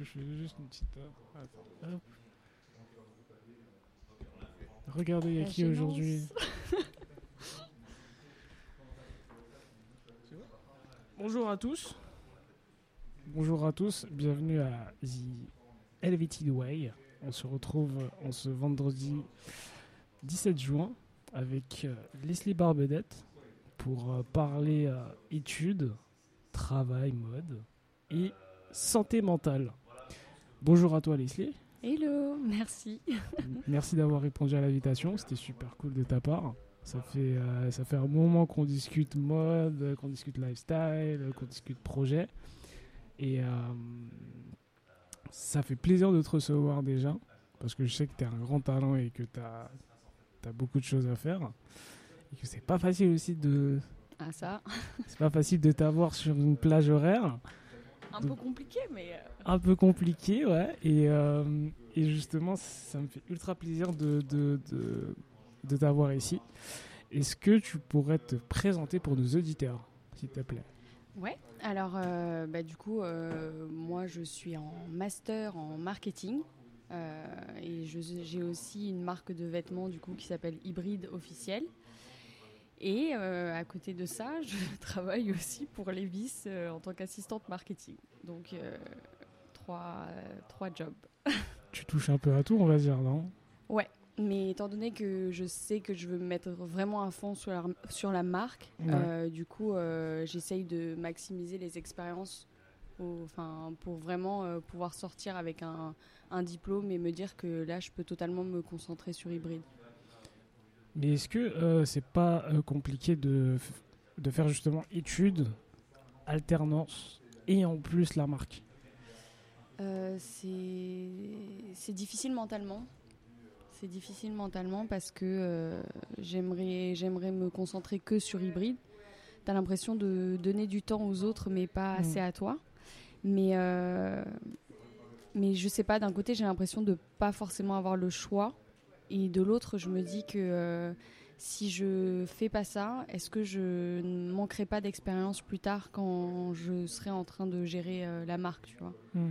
Je fais juste une petite. euh, attends, hop. Regardez, il y a qui aujourd'hui Bonjour à tous. Bonjour à tous, bienvenue à The Elevated Way. On se retrouve en ce vendredi 17 juin avec euh, Leslie Barbedette pour euh, parler euh, études, travail, mode et santé mentale. Bonjour à toi Leslie. Hello, merci. Merci d'avoir répondu à l'invitation, c'était super cool de ta part. Ça fait, euh, ça fait un moment qu'on discute mode, qu'on discute lifestyle, qu'on discute projet. Et euh, ça fait plaisir de te recevoir déjà, parce que je sais que tu as un grand talent et que tu as, beaucoup de choses à faire. Et que c'est pas facile aussi de, Ah ça, c'est pas facile de t'avoir sur une plage horaire. Un peu compliqué, mais euh, un peu compliqué, ouais. Et, euh, et justement, ça me fait ultra plaisir de, de, de, de t'avoir ici. Est-ce que tu pourrais te présenter pour nos auditeurs, s'il te plaît? Ouais. Alors, euh, bah, du coup, euh, moi, je suis en master en marketing. euh, et j'ai aussi une marque de vêtements du coup qui s'appelle Hybride Officiel. Et euh, à côté de ça, je travaille aussi pour Levis euh, en tant qu'assistante marketing. Donc euh, trois, trois jobs. Tu touches un peu à tout, on va dire, non? Mais étant donné que je sais que je veux me mettre vraiment à fond sur la, sur la marque, Ouais. du coup, j'essaye de maximiser les expériences enfin, pour vraiment euh, pouvoir sortir avec un, un diplôme et me dire que là, je peux totalement me concentrer sur hybride. Mais est-ce que euh, c'est pas euh, compliqué de, de faire justement études, alternance et en plus la marque? Euh, c'est c'est difficile mentalement. C'est difficile mentalement parce que euh, j'aimerais j'aimerais me concentrer que sur hybride. T'as l'impression de donner du temps aux autres, mais pas Mm. assez à toi. Mais euh, mais je sais pas. D'un côté, j'ai l'impression de pas forcément avoir le choix, et de l'autre, je me dis que euh, si je fais pas ça, est-ce que je ne manquerai pas d'expérience plus tard quand je serai en train de gérer euh, la marque, tu vois? Hmm.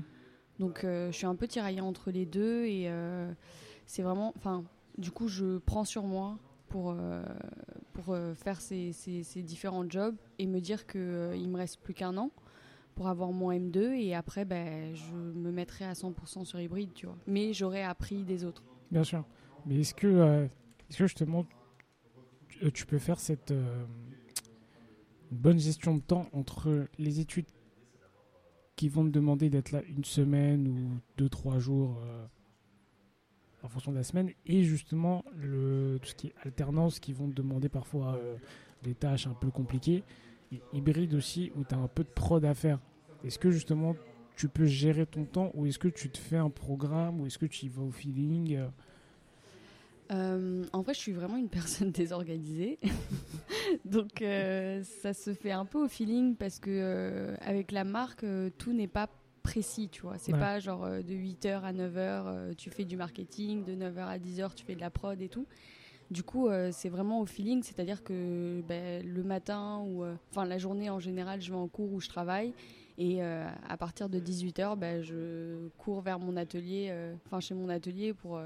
donc euh, je suis un peu tiraillée entre les deux et euh, c'est vraiment, enfin, du coup je prends sur moi pour pour faire ces, ces- ces différents jobs et me dire que il me reste plus qu'un an pour avoir mon M2 et après ben je me mettrai à 100% sur hybride, tu vois. Mais j'aurais appris des autres. Bien sûr. Mais est-ce que, euh, est-ce que justement tu, euh, peux faire cette euh, bonne gestion de temps entre les études qui vont te demander d'être là une semaine ou deux, trois jours en fonction de la semaine et justement le, tout ce qui est alternance qui vont te demander parfois des tâches un peu compliquées et hybride aussi où tu as un peu de prod à faire. Est-ce que justement tu peux gérer ton temps ou est-ce que tu te fais un programme ou est-ce que tu y vas au feeling euh, en vrai, je suis vraiment une personne désorganisée. Donc, euh, ça se fait un peu au feeling parce que euh, avec la marque, tout n'est pas précis, tu vois. C'est Ouais. pas genre de 8h à 9h, euh, tu fais du marketing, de 9h à 10h, tu fais de la prod et tout. Du coup, euh, c'est vraiment au feeling, c'est-à-dire que ben, le matin ou euh, enfin la journée en général, je vais en cours où je travaille et euh, à partir de 18h, ben, je cours vers mon atelier, enfin chez mon atelier pour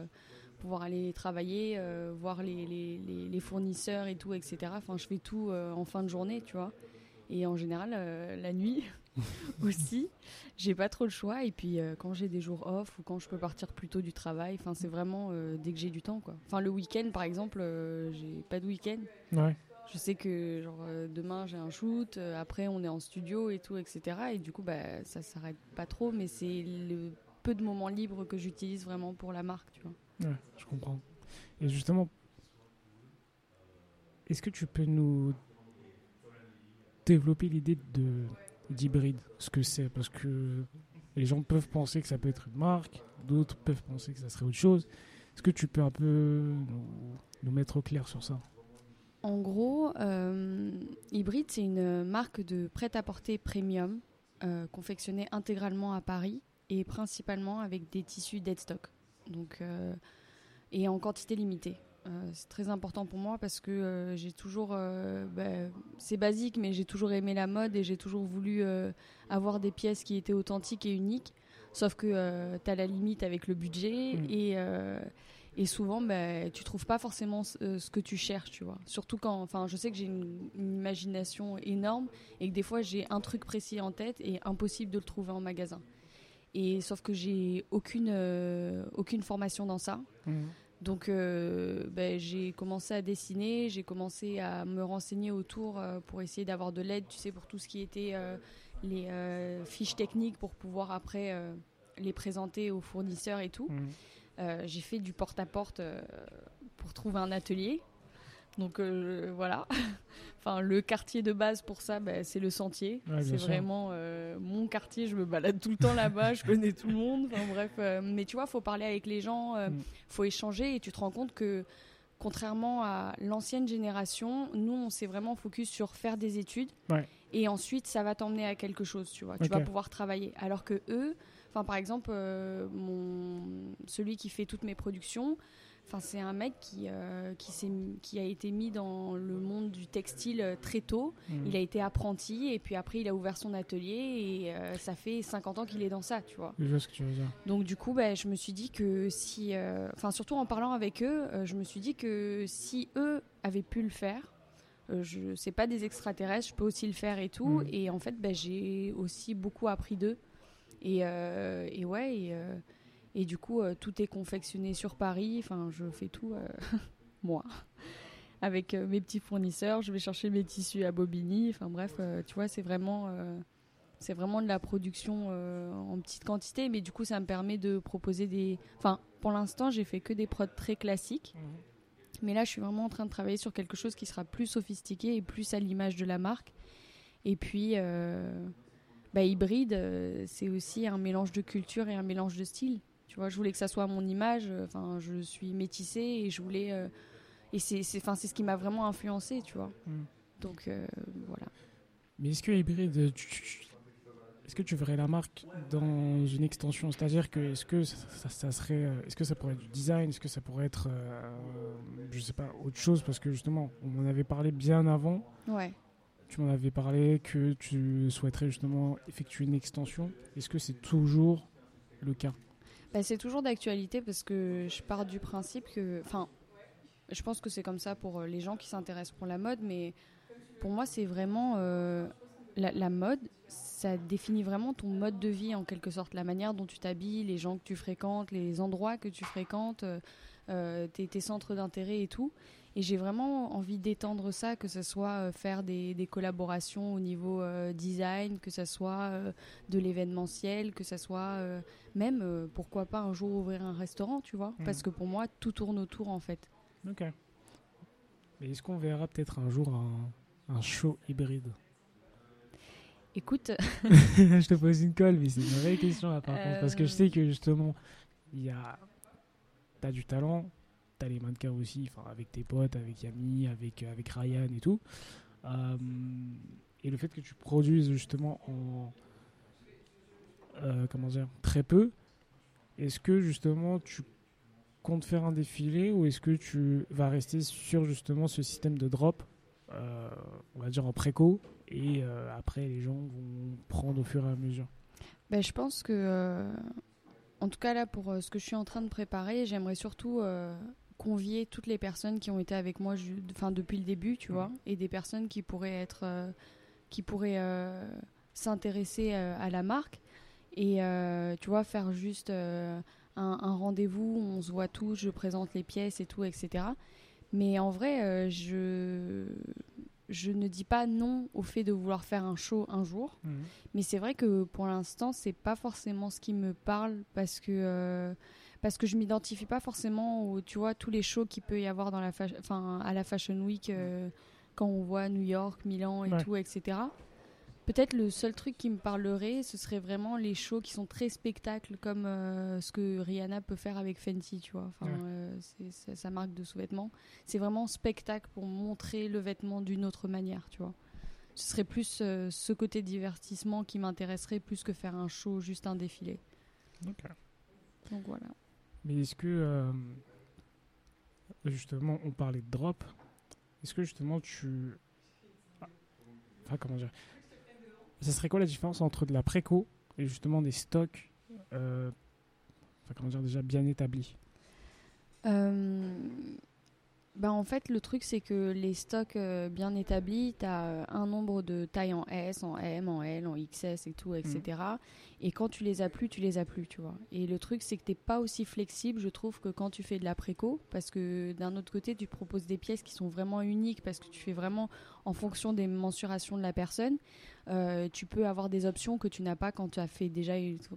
pouvoir aller travailler, euh, voir les, les- les- les fournisseurs et tout, etc. Enfin, je fais tout euh, en fin de journée, tu vois. Et en général, euh, la nuit aussi, j'ai pas trop le choix. Et puis, quand j'ai des jours off ou quand je peux partir plus tôt du travail, enfin, c'est vraiment dès que j'ai du temps, quoi. Enfin, le week-end, par exemple, j'ai pas de week-end. Ouais. Je sais que genre demain j'ai un shoot, après on est en studio et tout, etc. Et du coup, bah, ça s'arrête pas trop, mais c'est le peu de moments libres que j'utilise vraiment pour la marque, tu vois. Ouais, je comprends. Et justement, est-ce que tu peux nous développer l'idée de d'hybride, ce que c'est Parce que les gens peuvent penser que ça peut être une marque, d'autres peuvent penser que ça serait autre chose. Est-ce que tu peux un peu nous, nous mettre au clair sur ça? En gros, euh, Hybride, c'est une marque de prêt-à-porter premium euh, confectionnée intégralement à Paris et principalement avec des tissus deadstock. Donc, euh, et en quantité limitée. Euh, c'est très important pour moi parce que euh, j'ai toujours, euh, bah, c'est basique, mais j'ai toujours aimé la mode et j'ai toujours voulu avoir des pièces qui étaient authentiques et uniques. Sauf que tu as la limite avec le budget Mm. et, et souvent, bah, tu trouves pas forcément ce, ce que tu cherches, tu vois. Surtout quand, enfin, je sais que j'ai une, une imagination énorme et que des fois j'ai un truc précis en tête et impossible de le trouver en magasin. Et sauf que j'ai aucune, euh, aucune formation dans ça. Mhm. Donc euh, ben, j'ai commencé à dessiner, j'ai commencé à me renseigner autour euh, pour essayer d'avoir de l'aide, tu sais, pour tout ce qui était les fiches techniques pour pouvoir après les présenter aux fournisseurs et tout. Mhm. J'ai fait du porte-à-porte euh, pour trouver un atelier. Donc voilà. enfin, le quartier de base pour ça, ben, c'est le sentier. Ouais, c'est vraiment euh, mon quartier. Je me balade tout le temps là-bas. je connais tout le monde. Enfin bref. euh, mais tu vois, faut parler avec les gens, euh, Mm. faut échanger et tu te rends compte que contrairement à l'ancienne génération, nous on s'est vraiment focus sur faire des études Ouais. et ensuite ça va t'emmener à quelque chose, tu vois. Tu vas pouvoir travailler. Alors que eux, enfin par exemple, euh, mon celui qui fait toutes mes productions, enfin c'est un mec qui euh, qui a été mis dans le monde du textile euh, très tôt. Mhm. Il a été apprenti et puis après il a ouvert son atelier et euh, ça fait 50 ans qu'il est dans ça, tu vois. Je vois ce que tu veux dire. Donc du coup, bah, je me suis dit que si, enfin surtout en parlant avec eux, je me suis dit que si eux avaient pu le faire, euh, je c'est pas des extraterrestres, je peux aussi le faire et tout. Mhm. Et en fait, bah, j'ai aussi beaucoup appris d'eux. Et, euh, et ouais, et, euh, et du coup, euh, tout est confectionné sur Paris. Enfin, je fais tout moi. Avec mes petits fournisseurs, je vais chercher mes tissus à Bobigny. Enfin bref, tu vois, c'est vraiment, c'est vraiment de la production euh, en petite quantité, mais du coup, ça me permet de proposer des. Enfin, pour l'instant, j'ai fait que des prods très classiques, mais là, je suis vraiment en train de travailler sur quelque chose qui sera plus sophistiqué et plus à l'image de la marque. Et puis, euh, bah, hybride, euh, c'est aussi un mélange de culture et un mélange de style. Tu vois, je voulais que ça soit à mon image. euh, Enfin, je suis métissée et je voulais. euh, et c'est, c'est, c'est ce qui m'a vraiment influencé, tu vois. Mhm. Donc euh, voilà. Mais est-ce que hybride, tu- tu- est-ce que tu verrais la marque dans une extension? C'est-à-dire que est-ce que ça, ça- ça serait, est-ce que ça pourrait être du design? Est-ce que ça pourrait être, je sais pas, autre chose? Parce que justement, on en avait parlé bien avant. Ouais. Tu m'en avais parlé que tu souhaiterais justement effectuer une extension. Est-ce que c'est toujours le cas? Bah, c'est toujours d'actualité parce que je pars du principe que. Enfin, je pense que c'est comme ça pour euh, les gens qui s'intéressent pour la mode, mais pour moi, c'est vraiment. euh, la, mode, ça définit vraiment ton mode de vie en quelque sorte. La manière dont tu t'habilles, les gens que tu fréquentes, les endroits que tu fréquentes, euh, tes centres d'intérêt et tout. Et j'ai vraiment envie d'étendre ça, que ce soit euh, faire des, des collaborations au niveau euh, design, que ce soit euh, de l'événementiel, que ce soit même, pourquoi pas un jour ouvrir un restaurant, tu vois Mhm. Parce que pour moi, tout tourne autour en fait. Ok. Mais est-ce qu'on verra peut-être un jour un, un show hybride? Écoute, Je te pose une colle, mais c'est une vraie question là par contre. Parce que je sais que justement, il y a. T'as du talent, t'as les mannequins aussi, enfin avec tes potes, avec Yami, avec, avec Ryan et tout. Euh, et le fait que tu produises justement en. euh, comment dire Très peu, est-ce que justement tu comptes faire un défilé ou est-ce que tu vas rester sur justement ce système de drop euh, on va dire en préco et euh, après les gens vont prendre au fur et à mesure? ben, je pense que, euh, en tout cas là, pour euh, ce que je suis en train de préparer, j'aimerais surtout euh, convier toutes les personnes qui ont été avec moi enfin, depuis le début, tu Mhm. vois, et des personnes qui pourraient être, euh, qui pourraient euh, s'intéresser euh, à la marque et tu vois faire juste un, un rendez-vous, on se voit tous, je présente les pièces et tout, etc. Mais en vrai, je je ne dis pas non au fait de vouloir faire un show un jour. Mais c'est vrai que pour l'instant, c'est pas forcément ce qui me parle parce que parce que je m'identifie pas forcément aux tu vois tous les shows qu'il peut y avoir dans la enfin à la Fashion Week euh, quand on voit New York, Milan et Ouais. tout, etc. Peut-être le seul truc qui me parlerait, ce serait vraiment les shows qui sont très spectacles comme euh, ce que Rihanna peut faire avec Fenty, tu vois. Enfin, Ouais. euh, c'est sa marque de sous-vêtements. C'est vraiment spectacle pour montrer le vêtement d'une autre manière, tu vois ce serait plus euh, ce côté divertissement qui m'intéresserait plus que faire un show, juste un défilé. Donc voilà. Mais est-ce que euh, justement on parlait de drop Est-ce que justement tu enfin comment dire Ça serait quoi la différence entre de la préco et justement des stocks euh, enfin, comment dire, déjà bien établi Euh, bah en fait, le truc, c'est que les stocks euh, bien établis, tu as un nombre de tailles en S, en M, en L, en XS et tout, etc. Et quand tu les as plus, tu les as plus, tu vois. Et le truc, c'est que t'es pas aussi flexible, je trouve, que quand tu fais de la préco, parce que d'un autre côté, tu proposes des pièces qui sont vraiment uniques, parce que tu fais vraiment en fonction des mensurations de la personne. Euh, tu peux avoir des options que tu n'as pas quand tu as fait déjà,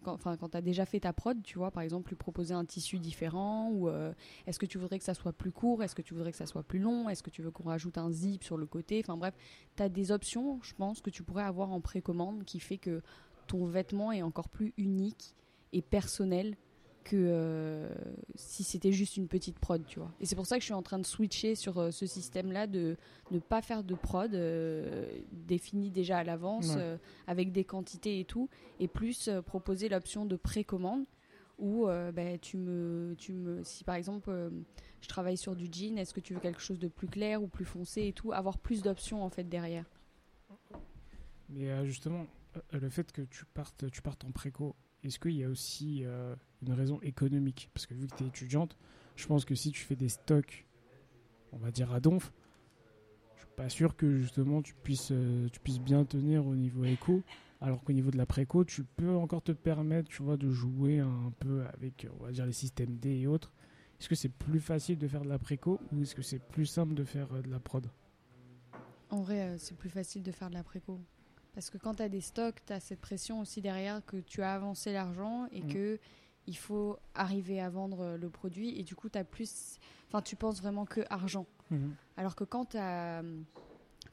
enfin, quand déjà fait ta prod, tu vois. Par exemple, lui proposer un tissu différent, ou euh, est-ce que tu voudrais que ça soit plus court, est-ce que tu voudrais que ça soit plus long, est-ce que tu veux qu'on rajoute un zip sur le côté. Enfin bref, tu as des options, je pense, que tu pourrais avoir en précommande qui fait que ton vêtement est encore plus unique et personnel que euh, si c'était juste une petite prod, tu vois. Et c'est pour ça que je suis en train de switcher sur euh, ce système-là de ne pas faire de prod euh, définie déjà à l'avance Ouais. avec des quantités et tout, et plus proposer l'option de précommande où ben, tu me, tu me, si par exemple je travaille sur du jean, est-ce que tu veux quelque chose de plus clair ou plus foncé et tout, avoir plus d'options en fait derrière. Mais justement, le fait que tu partes, tu partes en préco, est-ce qu'il y a aussi euh, une raison économique? Parce que vu que tu es étudiante, je pense que si tu fais des stocks, on va dire à donf, je suis pas sûr que justement tu puisses, euh, tu puisses bien tenir au niveau éco. Alors qu'au niveau de la préco, tu peux encore te permettre, tu vois, de jouer un peu avec, on va dire, les systèmes D et autres. Est-ce que c'est plus facile de faire de la préco ou est-ce que c'est plus simple de faire euh, de la prod? En vrai, c'est plus facile de faire de la préco. Parce que quand tu as des stocks, tu as cette pression aussi derrière que tu as avancé l'argent et Mm. que il faut arriver à vendre euh, le produit. Et du coup, as plus... enfin, tu penses vraiment que argent. Alors que quand tu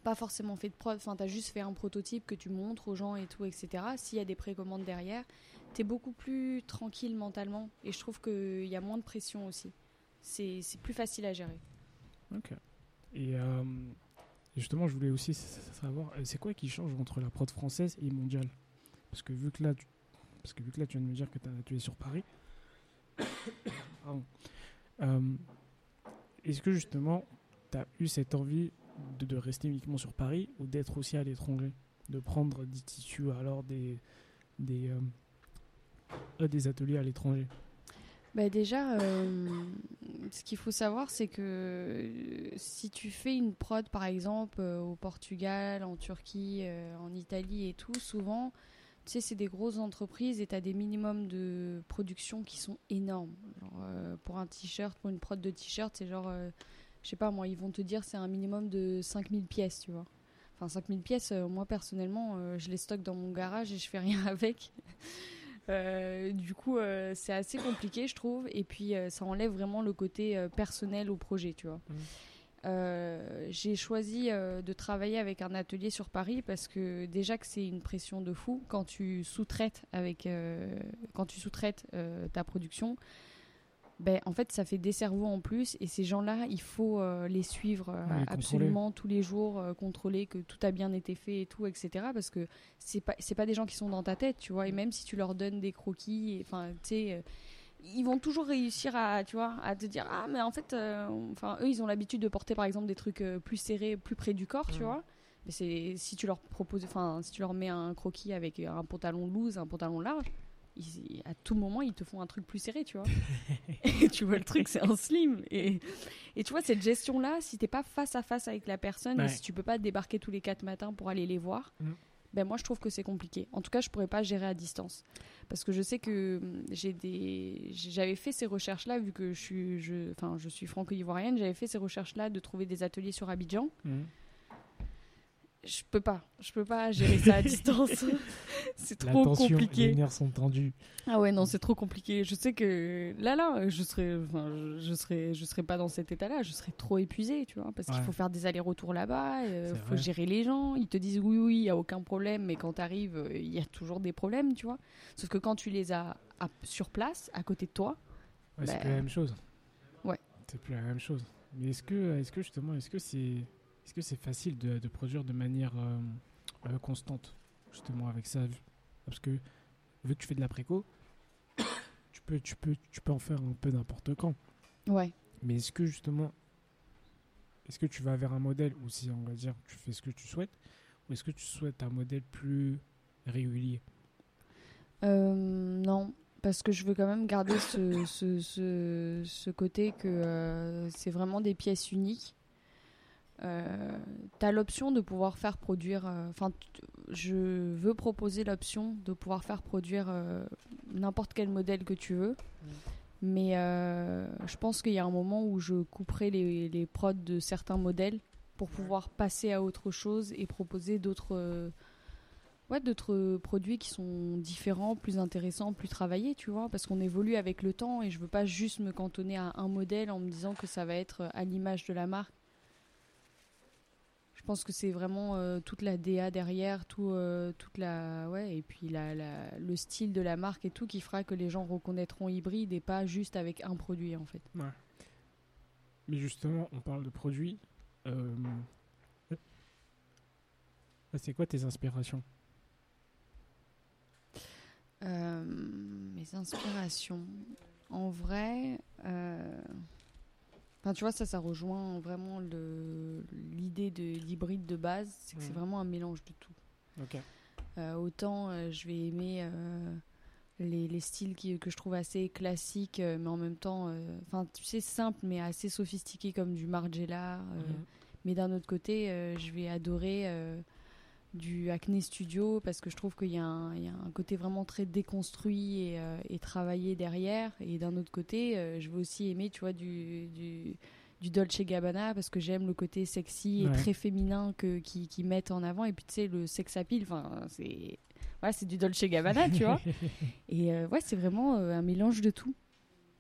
pas forcément fait de prod, enfin, tu as juste fait un prototype que tu montres aux gens et tout, etc. S'il y a des précommandes derrière, tu es beaucoup plus tranquille mentalement. Et je trouve qu'il y a moins de pression aussi. C'est c'est plus facile à gérer. Ok. Et euh, justement, je voulais aussi savoir, euh, c'est quoi qui change entre la prod française et mondiale? Parce que vu que là, tu, parce que là, tu viens de me dire que tu atelier sur Paris. Euh, Est-ce que justement, tu as eu cette envie de, rester uniquement sur Paris ou d'être aussi à l'étranger? De prendre des tissus, alors des, des, euh, des ateliers à l'étranger? Bah déjà, euh, ce qu'il faut savoir, c'est que euh, si tu fais une prod, par exemple, euh, au Portugal, en Turquie, en Italie et tout, souvent, tu sais, c'est des grosses entreprises et tu as des minimums de production qui sont énormes. Genre, pour un t-shirt, pour une prod de t-shirt, c'est genre, euh, je sais pas, moi, ils vont te dire c'est un minimum de 5000 pièces, tu vois. Enfin, 5000 pièces, moi, personnellement, je les stocke dans mon garage et je fais rien avec. Euh, du coup, euh, c'est assez compliqué, je trouve. Et puis, euh, ça enlève vraiment le côté personnel au projet, tu vois. Euh, j'ai choisi de travailler avec un atelier sur Paris parce que déjà que c'est une pression de fou quand tu sous-traites avec quand tu sous-traites ta production. Ben, en fait, ça fait des cerveaux en plus et ces gens-là, il faut euh, les suivre euh, Ouais, absolument tous les jours, euh, contrôler que tout a bien été fait et tout, etc. Parce que c'est pas c'est pas des gens qui sont dans ta tête, tu vois. Et même si tu leur donnes des croquis, enfin, tu sais, ils vont toujours réussir à, tu vois, à te dire ah mais en fait, enfin eux ils ont l'habitude de porter par exemple des trucs plus serrés, plus près du corps, tu Mhm. vois. Mais c'est si tu leur proposes, enfin si tu leur mets un croquis avec un pantalon loose, un pantalon large. Ils- à tout moment, ils te font un truc plus serré, tu vois. et tu vois le truc, c'est un slim. Et, et tu vois, cette gestion-là, si t'es pas face à face avec la personne Ouais. et si tu peux pas débarquer tous les quatre matins pour aller les voir, Mm. ben moi je trouve que c'est compliqué. En tout cas, je pourrais pas gérer à distance. Parce que je sais que hum, j'ai des. J'avais fait ces recherches-là, vu que je suis, je, enfin, je suis franco-ivoirienne, j'avais fait ces recherches-là de trouver des ateliers sur Abidjan. Mhm. Je peux pas. Je peux pas gérer ça à distance. c'est trop compliqué. les nerfs sont tendus. Ah ouais, non, c'est trop compliqué. Je sais que là, là, je serais, enfin, je- serais, je serais pas dans cet état-là. Je serais trop épuisée, tu vois, parce qu'il faut faire des allers-retours là-bas. Il C'est faut vrai. gérer les gens. Ils te disent oui, oui, il y a aucun problème, mais quand t'arrives, euh, il y a toujours des problèmes, tu vois. Sauf que quand tu les as à- sur place, à côté de toi, Ouais, c'est Bah, plus la même chose. ouais. C'est plus la même chose. Mais est-ce que, est-ce que justement, est-ce que c'est, est-ce que c'est facile de, de produire de manière euh, euh, constante, justement avec ça, parce que vu que tu fais de la préco, tu peux, tu peux, tu peux en faire un peu n'importe quand. ouais. Mais est-ce que justement, est-ce que tu vas vers un modèle où si on va dire tu fais ce que tu souhaites, ou est-ce que tu souhaites un modèle plus régulier? Euh, non, parce que je veux quand même garder ce, ce, ce, ce côté que euh, c'est vraiment des pièces uniques. Euh, tu as l'option de pouvoir faire produire. euh, Enfin, je veux proposer l'option de pouvoir faire produire euh, n'importe quel modèle que tu veux. Mais euh, je pense qu'il y a un moment où je couperai les, les prods de certains modèles pour pouvoir passer à autre chose et proposer d'autres ouais, d'autres produits qui sont différents, plus intéressants, plus travaillés, tu vois, parce qu'on évolue avec le temps et je veux pas juste me cantonner à un modèle en me disant que ça va être à l'image de la marque. Je pense que c'est vraiment euh, toute la DA derrière, tout, euh, toute la ouais, et puis la, la- le style de la marque et tout qui fera que les gens reconnaîtront hybride et pas juste avec un produit en fait. Mais justement, on parle de produits. Euh, ah, C'est quoi tes inspirations? Mes inspirations. En vrai, enfin, tu vois, ça, ça rejoint vraiment l'idée de l'hybride de base. C'est que c'est vraiment un mélange de tout. Ok. Euh, autant euh, je vais aimer euh, les, les styles qui- que je trouve assez classiques, mais en même temps, enfin, tu sais, simple, mais assez sophistiqué comme du Margiela. Mhm. mais d'un autre côté, je vais adorer du Acne Studio parce que je trouve qu'il y, a un- il y a un côté vraiment très déconstruit et, euh, et travaillé derrière. Et d'un autre côté, euh, je vais aussi aimer, tu vois, du, du, du Dolce Gabbana parce que j'aime le côté sexy et Ouais. très féminin que, qui, qui mettent en avant. Et puis, tu sais, le sex appeal, enfin, c'est. C'est du Dolce Gabbana, tu vois. Et euh, ouais, c'est vraiment euh, un mélange de tout.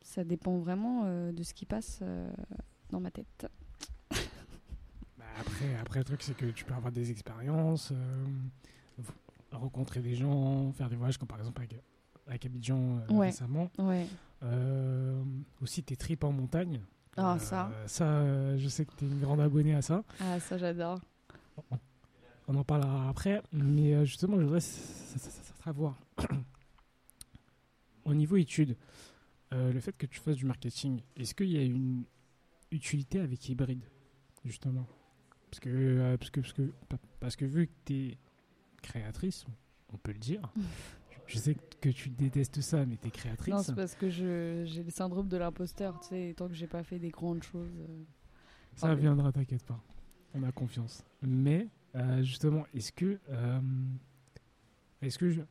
Ça dépend vraiment de ce qui passe dans ma tête. Après, après, le truc, c'est que tu peux avoir des expériences, euh, rencontrer des gens, faire des voyages, comme par exemple avec, avec Abidjan euh, Ouais. récemment. Ouais. Euh, aussi tes tripes en montagne. Ah, ça. Ça, je sais que tu es une grande abonnée à ça. Ah, ça, j'adore. On en parlera après. Mais justement, je voudrais savoir, au niveau études, le fait que tu fasses du marketing, est-ce qu'il y a une utilité avec hybride, justement? Parce que, euh, parce, que, parce, que, pa- parce que vu que tu es créatrice, on peut le dire, je sais que tu détestes ça, mais tu es créatrice. Non, c'est parce que j'ai le syndrome de l'imposteur, tu sais, tant que j'ai pas fait des grandes choses. euh. Ça viendra, t'inquiète pas. On a confiance. Mais euh, justement, est-ce que, euh, est-ce que je-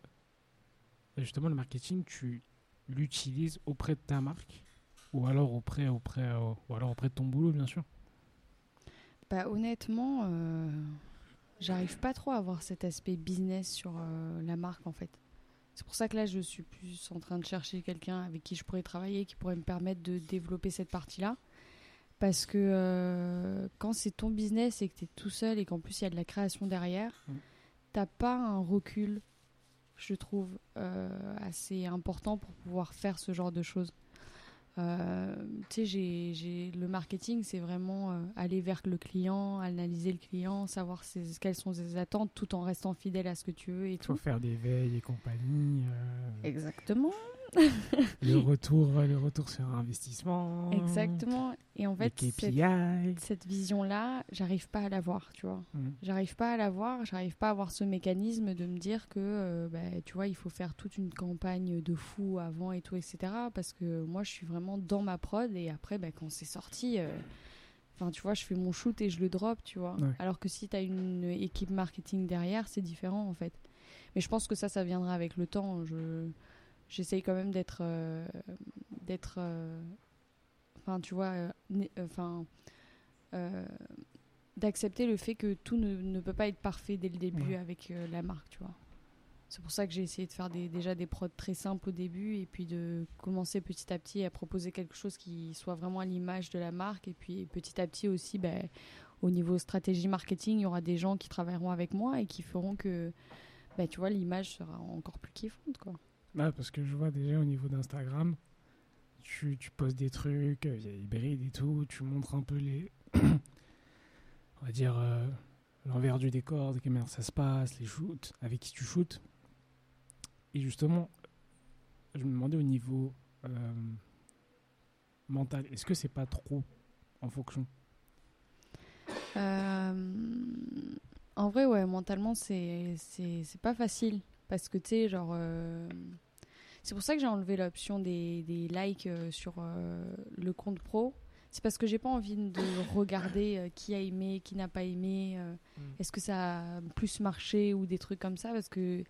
justement le marketing, tu l'utilises auprès de ta marque? Ou alors auprès, auprès, ou alors auprès de ton boulot, bien sûr. Bah, honnêtement, euh, j'arrive pas trop à avoir cet aspect business sur euh, la marque en fait. C'est pour ça que là, je suis plus en train de chercher quelqu'un avec qui je pourrais travailler, qui pourrait me permettre de développer cette partie-là. Parce que euh, quand c'est ton business et que tu es tout seul et qu'en plus il y a de la création derrière, Mm. t'as pas un recul, je trouve, assez important pour pouvoir faire ce genre de choses. Euh, tu sais, j'ai- le marketing, c'est vraiment euh, aller vers le client, analyser le client, savoir ses- quelles sont ses attentes tout en restant fidèle à ce que tu veux et Il faut tout. faire des veilles et compagnie. euh, Exactement. le, retour, le retour sur investissement. Exactement. Et en fait, cette, cette vision-là, j'arrive pas à l'avoir, tu vois. Mhm. J'arrive pas à l'avoir, j'arrive pas à avoir ce mécanisme de me dire que, euh, bah, tu vois, il faut faire toute une campagne de fou avant et tout, etc. Parce que moi, je suis vraiment dans ma prod et après, bah, quand c'est sorti, euh, enfin, tu vois, je fais mon shoot et je le drop, tu vois. Ouais. Alors que si tu as une équipe marketing derrière, c'est différent, en fait. Mais je pense que ça, ça viendra avec le temps. Je j'essaye quand même d'être euh, d'être euh, enfin tu vois euh, enfin d'accepter le fait que tout ne, ne peut pas être parfait dès le début Ouais. avec la marque tu vois c'est pour ça que j'ai essayé de faire des, déjà des prods très simples au début et puis de commencer petit à petit à proposer quelque chose qui soit vraiment à l'image de la marque et puis petit à petit aussi ben, au niveau stratégie marketing il y aura des gens qui travailleront avec moi et qui feront que ben, tu vois l'image sera encore plus kiffante quoi Ouais, parce que je vois déjà au niveau d'Instagram, tu, tu postes des trucs, euh, il y a hybride et tout, tu montres un peu les. on va dire euh, l'envers du décor, de comment ça se passe, les shoots, avec qui tu shootes. Et justement, je me demandais au niveau euh, mental, est-ce que c'est pas trop en fonction? En vrai, ouais, mentalement, c'est pas facile. Parce que, tu sais, genre. euh, C'est pour ça que j'ai enlevé l'option des, des likes euh, sur euh, le compte pro. C'est parce que j'ai pas envie de regarder euh, qui a aimé, qui n'a pas aimé, euh, Mm. est-ce que ça a plus marché ou des trucs comme ça. Parce que,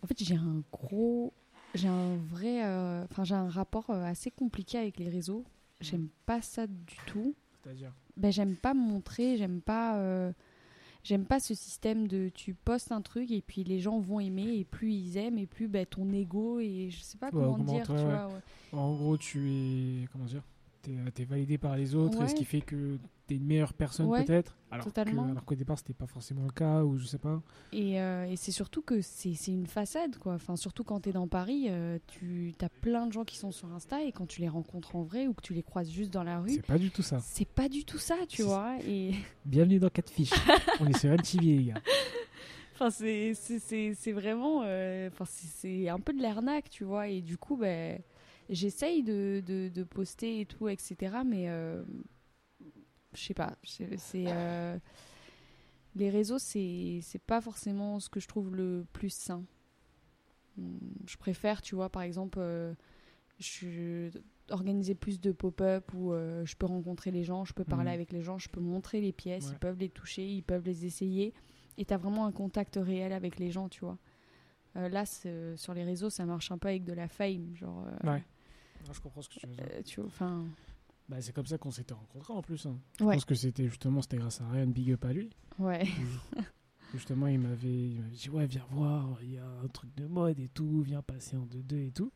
en fait, j'ai un gros. J'ai un vrai. Enfin, j'ai un rapport assez compliqué avec les réseaux. J'aime pas ça du tout C'est-à-dire? Ben, j'aime pas me montrer, j'aime pas, j'aime pas ce système de tu postes un truc et puis les gens vont aimer et plus ils aiment et plus ben, ton ego et je sais pas comment dire, tu vois. ouais. En gros, tu es. Comment dire T'es es validé par les autres, Ouais. ce qui fait que t'es une meilleure personne Ouais, peut-être. Alors que- totalement. alors qu'au départ, c'était pas forcément le cas, ou je sais pas. Et, euh, et c'est surtout que c'est une façade quoi. Enfin surtout quand tu es dans Paris, euh, tu as plein de gens qui sont sur Insta et quand tu les rencontres en vrai ou que tu les croises juste dans la rue, C'est pas du tout ça. c'est pas du tout ça, tu vois. Et Bienvenue dans Catfish. On est sur MTV, les gars. Enfin, c'est- vraiment. euh, Enfin, c'est- c'est un peu de l'arnaque, tu vois. Et du coup, ben, j'essaye de, de, de poster et tout, etc. Mais euh, je sais pas. c'est- euh, les réseaux, c'est pas forcément ce que je trouve le plus sain. Hum, Je préfère, tu vois, par exemple, euh, je, organiser plus de pop-up où euh, je peux rencontrer les gens, je peux parler Mhm. avec les gens, je peux montrer les pièces, Ouais. ils peuvent les toucher, ils peuvent les essayer. Et tu as vraiment un contact réel avec les gens, tu vois. Euh, là, sur les réseaux, ça marche un peu avec de la fame. Genre, euh, Ouais. Non, je comprends ce que tu veux dire. euh, tu enfin. Bah, c'est comme ça qu'on s'était rencontrés en plus. hein. Je Ouais, pense que c'était justement c'était grâce à Ryan Big Up à lui. ouais. Justement, il m'avait dit Ouais, viens voir, il y a un truc de mode et tout, viens passer en 2-2 et tout.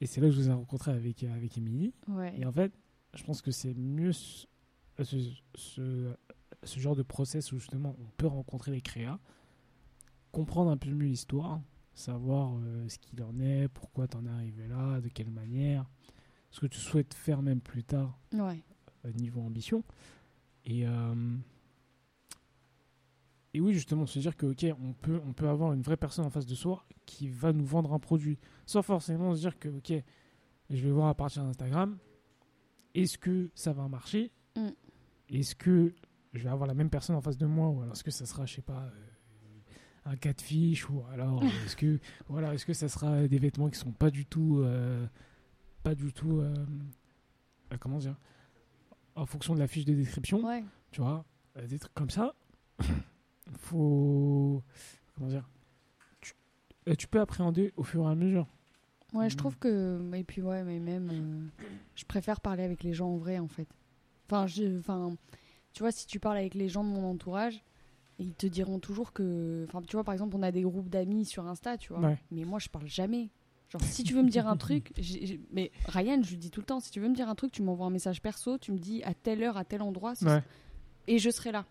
Et c'est là que je vous ai rencontré avec, avec Emily. ouais. Et en fait, je pense que c'est mieux ce, ce, ce- ce genre de process où justement on peut rencontrer les créas, comprendre un peu mieux l'histoire, savoir euh, ce qu'il en est, pourquoi tu en es arrivé là, de quelle manière, ce que tu souhaites faire même plus tard ouais. euh, niveau ambition. Et, euh, et oui, justement, se dire que ok, on peut, on peut avoir une vraie personne en face de soi qui va nous vendre un produit, sans forcément se dire que ok, je vais voir à partir d'Instagram, est-ce que ça va marcher? Mm. Est-ce que je vais avoir la même personne en face de moi ou alors est-ce que ça sera, je sais pas, un catfish ou alors euh, est-ce que voilà, est-ce que ça sera des vêtements qui sont pas du tout, euh, pas du tout, euh, comment dire, en fonction de la fiche de description Ouais. tu vois, des trucs comme ça, faut, comment dire, tu, tu peux appréhender au fur et à mesure. Ouais, je Mm. trouve que. Et puis, ouais, mais même. euh, je préfère parler avec les gens en vrai, en fait. Enfin, je, enfin, tu vois, si tu parles avec les gens de mon entourage, ils te diront toujours que. Enfin, tu vois, par exemple, on a des groupes d'amis sur Insta, tu vois. Ouais. Mais moi, je parle jamais. Genre, si tu veux me dire un truc. Mais Ryan, je lui dis tout le temps, si tu veux me dire un truc, tu m'envoies un message perso, tu me dis à telle heure, à tel endroit, ce- Ouais. et je serai là.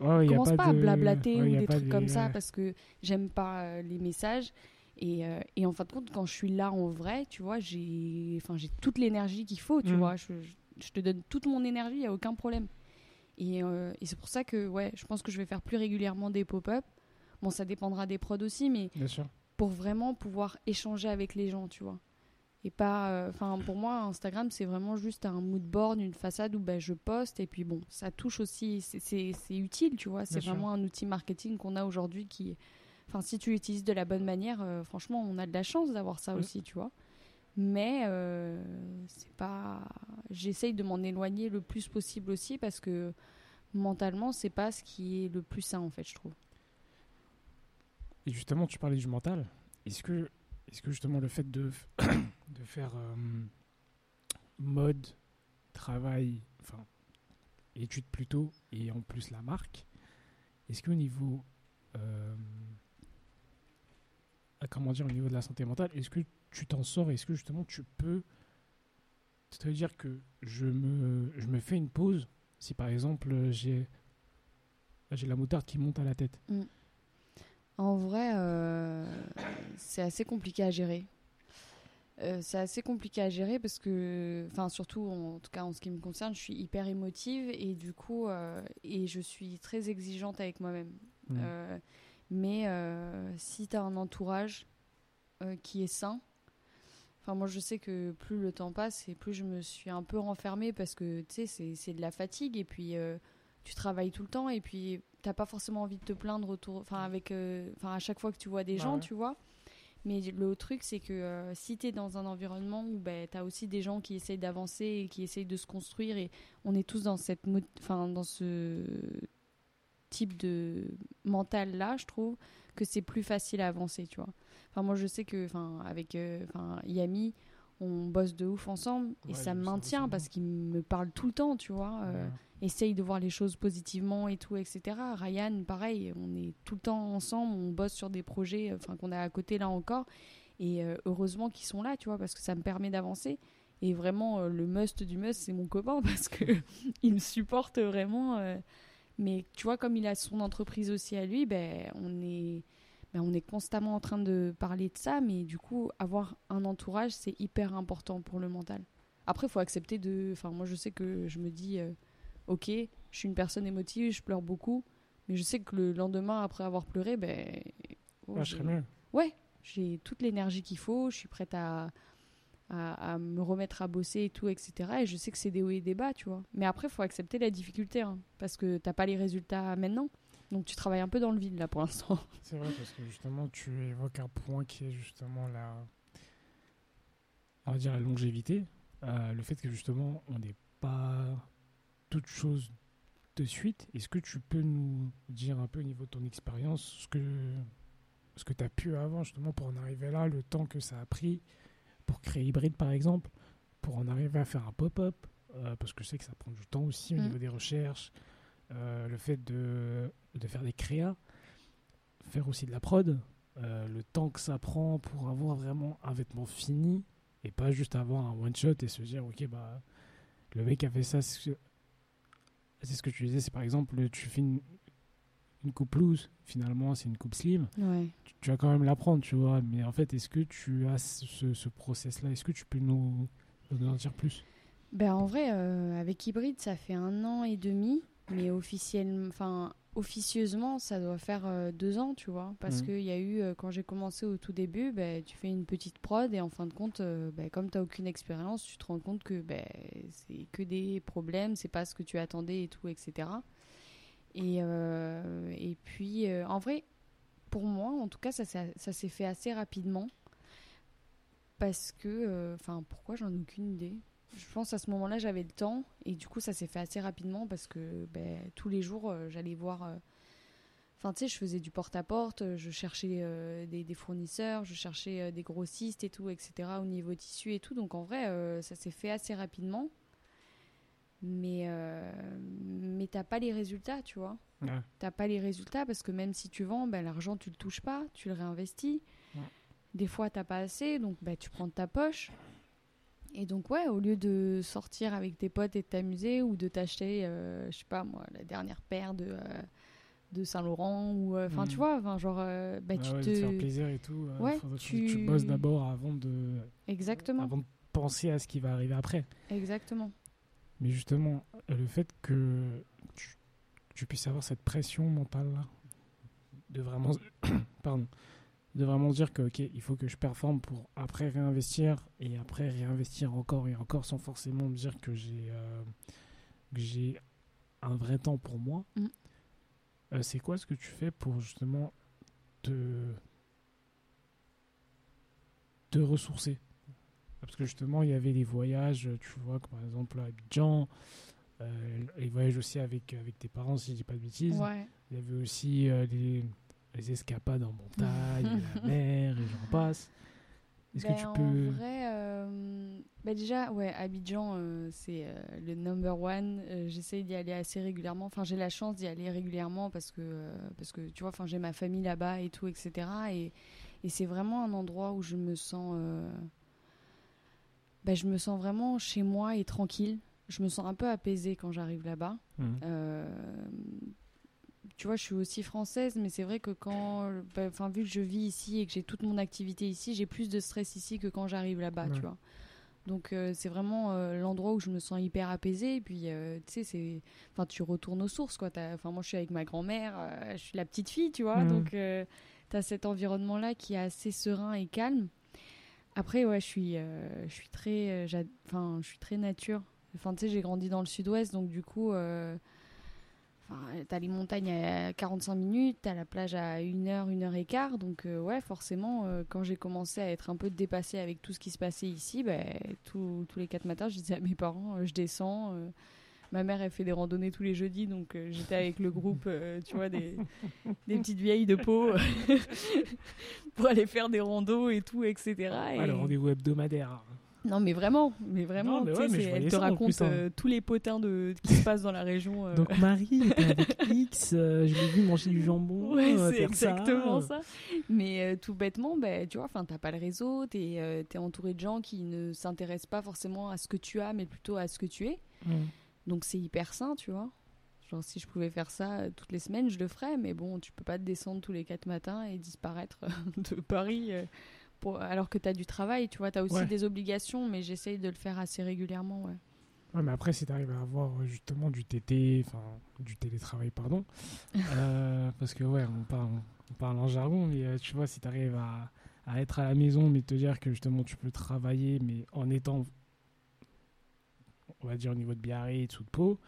Ouais, commence pas, à de- blablater ou des trucs de- comme ça parce que j'aime pas euh, les messages. Et, euh, et en fin de compte, quand je suis là en vrai, tu vois, j'ai enfin, j'ai toute l'énergie qu'il faut, tu Mm. vois. Je, je- je te donne toute mon énergie, il n'y a aucun problème. Et, euh, et c'est pour ça que, ouais, je pense que je vais faire plus régulièrement des pop-up. Bon, ça dépendra des prods aussi, mais Bien sûr. pour vraiment pouvoir échanger avec les gens, tu vois. Et pas. euh, pour moi, Instagram, c'est vraiment juste un mood board, une façade où ben, je poste. Et puis bon, ça touche aussi. c'est- utile, tu vois. C'est sûr. vraiment un outil marketing qu'on a aujourd'hui qui. Enfin, si tu l'utilises de la bonne manière, euh, franchement, on a de la chance d'avoir ça aussi, tu vois. Mais euh, c'est pas. J'essaye de m'en éloigner le plus possible aussi parce que mentalement, c'est pas ce qui est le plus sain, en fait, je trouve. Et justement, tu parlais du mental. Est-ce que, est que justement le fait de, de faire euh, mode, travail, enfin, études plutôt, et en plus la marque, est-ce qu'au niveau, euh, ah, comment dire, au niveau de la santé mentale, est-ce que tu t'en sors Est-ce que justement tu peux, ça veut dire que je me, je me fais une pause si par exemple j'ai, j'ai la moutarde qui monte à la tête En vrai, euh, c'est assez compliqué à gérer. Euh, c'est assez compliqué à gérer parce que, enfin, surtout en tout cas en ce qui me concerne, je suis hyper émotive et du coup, euh, et je suis très exigeante avec moi-même. Mm. Euh, mais euh, si tu as un entourage euh, qui est sain, enfin, moi je sais que plus le temps passe et plus je me suis un peu renfermée parce que tu sais, c'est- de la fatigue et puis euh, tu travailles tout le temps et puis t'as pas forcément envie de te plaindre autour, enfin, avec, euh, enfin, à chaque fois que tu vois des Ouais, gens, ouais. tu vois. Mais le truc, c'est que euh, si tu es dans un environnement où ben, tu as aussi des gens qui essayent d'avancer et qui essayent de se construire, et on est tous dans, cette enfin, dans ce type de mental-là, je trouve que c'est plus facile à avancer, tu vois. Enfin, moi, je sais que, enfin, avec euh, Yami, on bosse de ouf ensemble et ça me maintient parce qu'il me parle tout le temps, tu vois. Euh, essaye de voir les choses positivement et tout, etc. Ryan, pareil, on est tout le temps ensemble, on bosse sur des projets, enfin qu'on a à côté là encore. Et euh, heureusement qu'ils sont là, tu vois, parce que ça me permet d'avancer. Et vraiment, euh, le must du must, c'est mon copain parce que il me supporte vraiment. Mais tu vois, comme il a son entreprise aussi à lui, ben on est ben, on est constamment en train de parler de ça, mais du coup, avoir un entourage, c'est hyper important pour le mental. Après, il faut accepter de. Enfin, moi, je sais que je me dis, euh, ok, je suis une personne émotive, je pleure beaucoup, mais je sais que le lendemain, après avoir pleuré, ben. Oh, ah, mieux. Ouais, j'ai toute l'énergie qu'il faut, je suis prête à, à, me remettre à bosser et tout, etc. Et je sais que c'est des hauts et des bas, tu vois. Mais après, il faut accepter la difficulté, hein, parce que t'as pas les résultats maintenant. Donc tu travailles un peu dans le vide là pour l'instant. C'est vrai parce que justement tu évoques un point qui est justement la, on va dire la longévité, euh, le fait que justement on n'est pas toute chose de suite. Est-ce que tu peux nous dire un peu au niveau de ton expérience ce que ce que tu as pu avant justement pour en arriver là, le temps que ça a pris pour créer Hybride par exemple, pour en arriver à faire un pop-up, euh, parce que je sais que ça prend du temps aussi au mmh. niveau des recherches, euh, le fait de, de, faire des créas, faire aussi de la prod, euh, le temps que ça prend pour avoir vraiment un vêtement fini et pas juste avoir un one shot et se dire ok bah le mec a fait ça c'est ce que tu disais c'est par exemple tu fais une, coupe loose finalement c'est une coupe slim tu, vas quand même l'apprendre tu vois mais en fait est-ce que tu as ce, ce process là est-ce que tu peux nous, nous en dire plus? Ben en vrai euh, avec hybride ça fait un an et demi mais officiellement, enfin, officieusement, ça doit faire euh, deux ans, tu vois. Parce mhm. qu'il y a eu, euh, quand j'ai commencé au tout début, ben, tu fais une petite prod et en fin de compte, euh, ben, comme tu n'as aucune expérience, tu te rends compte que ben, c'est que des problèmes, c'est pas ce que tu attendais et tout, etc. Et, et puis, en vrai, pour moi, en tout cas, ça, ça, s'est fait assez rapidement. Parce que, enfin, pourquoi j'en ai aucune idée? Je pense à ce moment-là, j'avais le temps et du coup, ça s'est fait assez rapidement parce que ben, tous les jours, euh, j'allais voir. Euh, enfin, tu sais, je faisais du porte-à-porte, je cherchais euh, des, fournisseurs, je cherchais des grossistes et tout, etc. au niveau tissu et tout. Donc en vrai, ça s'est fait assez rapidement. Mais, mais t'as pas les résultats, tu vois. T'as pas les résultats parce que même si tu vends, ben, l'argent, tu le touches pas, tu le réinvestis. Des fois, t'as pas assez, donc ben, tu prends de ta poche. Et donc, ouais, au lieu de sortir avec tes potes et de t'amuser ou de t'acheter, euh, je sais pas moi, la dernière paire de, euh, de Saint-Laurent ou. Euh, enfin, tu hmm. vois, enfin, genre, bah, tu te. faire plaisir et tout. Ouais, tu... tu bosses d'abord avant de. Exactement. Avant de penser à ce qui va arriver après. Exactement. Mais justement, le fait que tu, tu puisses avoir cette pression mentale-là, de vraiment. Pardon de vraiment dire que ok il faut que je performe pour après réinvestir et après réinvestir encore et encore sans forcément me dire que j'ai euh, j'ai un vrai temps pour moi mm. euh, c'est quoi ce que tu fais pour justement te te ressourcer? Parce que justement il y avait les voyages tu vois comme par exemple à Abidjan euh, les voyages aussi avec avec tes parents si je dis pas de bêtises il y avait aussi les les escapades en montagne, la mer, et j'en passe. Est-ce que ben, tu peux. En vrai, euh, ben déjà, ouais, Abidjan, euh, c'est euh, le number one. J'essaie d'y aller assez régulièrement. Enfin, j'ai la chance d'y aller régulièrement parce que, parce que tu vois, j'ai ma famille là-bas et tout, etc. Et, et c'est vraiment un endroit où je me sens. Ben, je me sens vraiment chez moi et tranquille. Je me sens un peu apaisée quand j'arrive là-bas. Mmh tu vois, je suis aussi française, mais c'est vrai que quand, bah, enfin, vu que je vis ici et que j'ai toute mon activité ici, j'ai plus de stress ici que quand j'arrive là-bas, tu vois. Donc euh, c'est vraiment euh, l'endroit où je me sens hyper apaisée. Et puis euh, tu sais, c'est, enfin, tu retournes aux sources, quoi. Enfin, moi, je suis avec ma grand-mère, je suis la petite fille, tu vois. Donc tu as cet environnement-là qui est assez serein et calme. Après, ouais, je suis, je suis très, enfin, je suis très nature. Tu sais, j'ai grandi dans le Sud-Ouest, donc du coup t'as les montagnes à 45 minutes, t'as la plage à 1 heure, 1 heure et quart. Donc, euh, ouais, forcément, euh, quand j'ai commencé à être un peu dépassée avec tout ce qui se passait ici, bah, tous les quatre matins, je disais à mes parents, euh, je descends. ma mère, elle fait des randonnées tous les jeudis, donc j'étais avec le groupe, tu vois, des, des, petites vieilles de peau pour aller faire des randos et tout, etc. Et... le rendez-vous hebdomadaire. Non, mais vraiment, mais vraiment, elle te raconte hein. euh, tous les potins de, qui se passent dans la région. Euh. Donc Marie était avec X, euh, je l'ai vu manger du jambon. Ouais, c'est exactement ça. Mais tout bêtement, bah, tu vois, t'as pas le réseau, t'es es entouré de gens qui ne s'intéressent pas forcément à ce que tu as, mais plutôt à ce que tu es. Donc c'est hyper sain, tu vois. Genre si je pouvais faire ça toutes les semaines, je le ferais, mais bon, tu peux pas te descendre tous les quatre matins et disparaître de Paris alors que tu as du travail, tu vois, tu as aussi des obligations, mais j'essaye de le faire assez régulièrement, ouais. Ouais, mais après, si tu arrives à avoir euh, justement du TT, enfin, du télétravail, pardon, euh, parce que, ouais, on parle, on parle en jargon, mais euh, tu vois, si tu arrives à, à, être à la maison, mais te dire que justement tu peux travailler, mais en étant, on va dire, au niveau de Biarritz ou de Pau,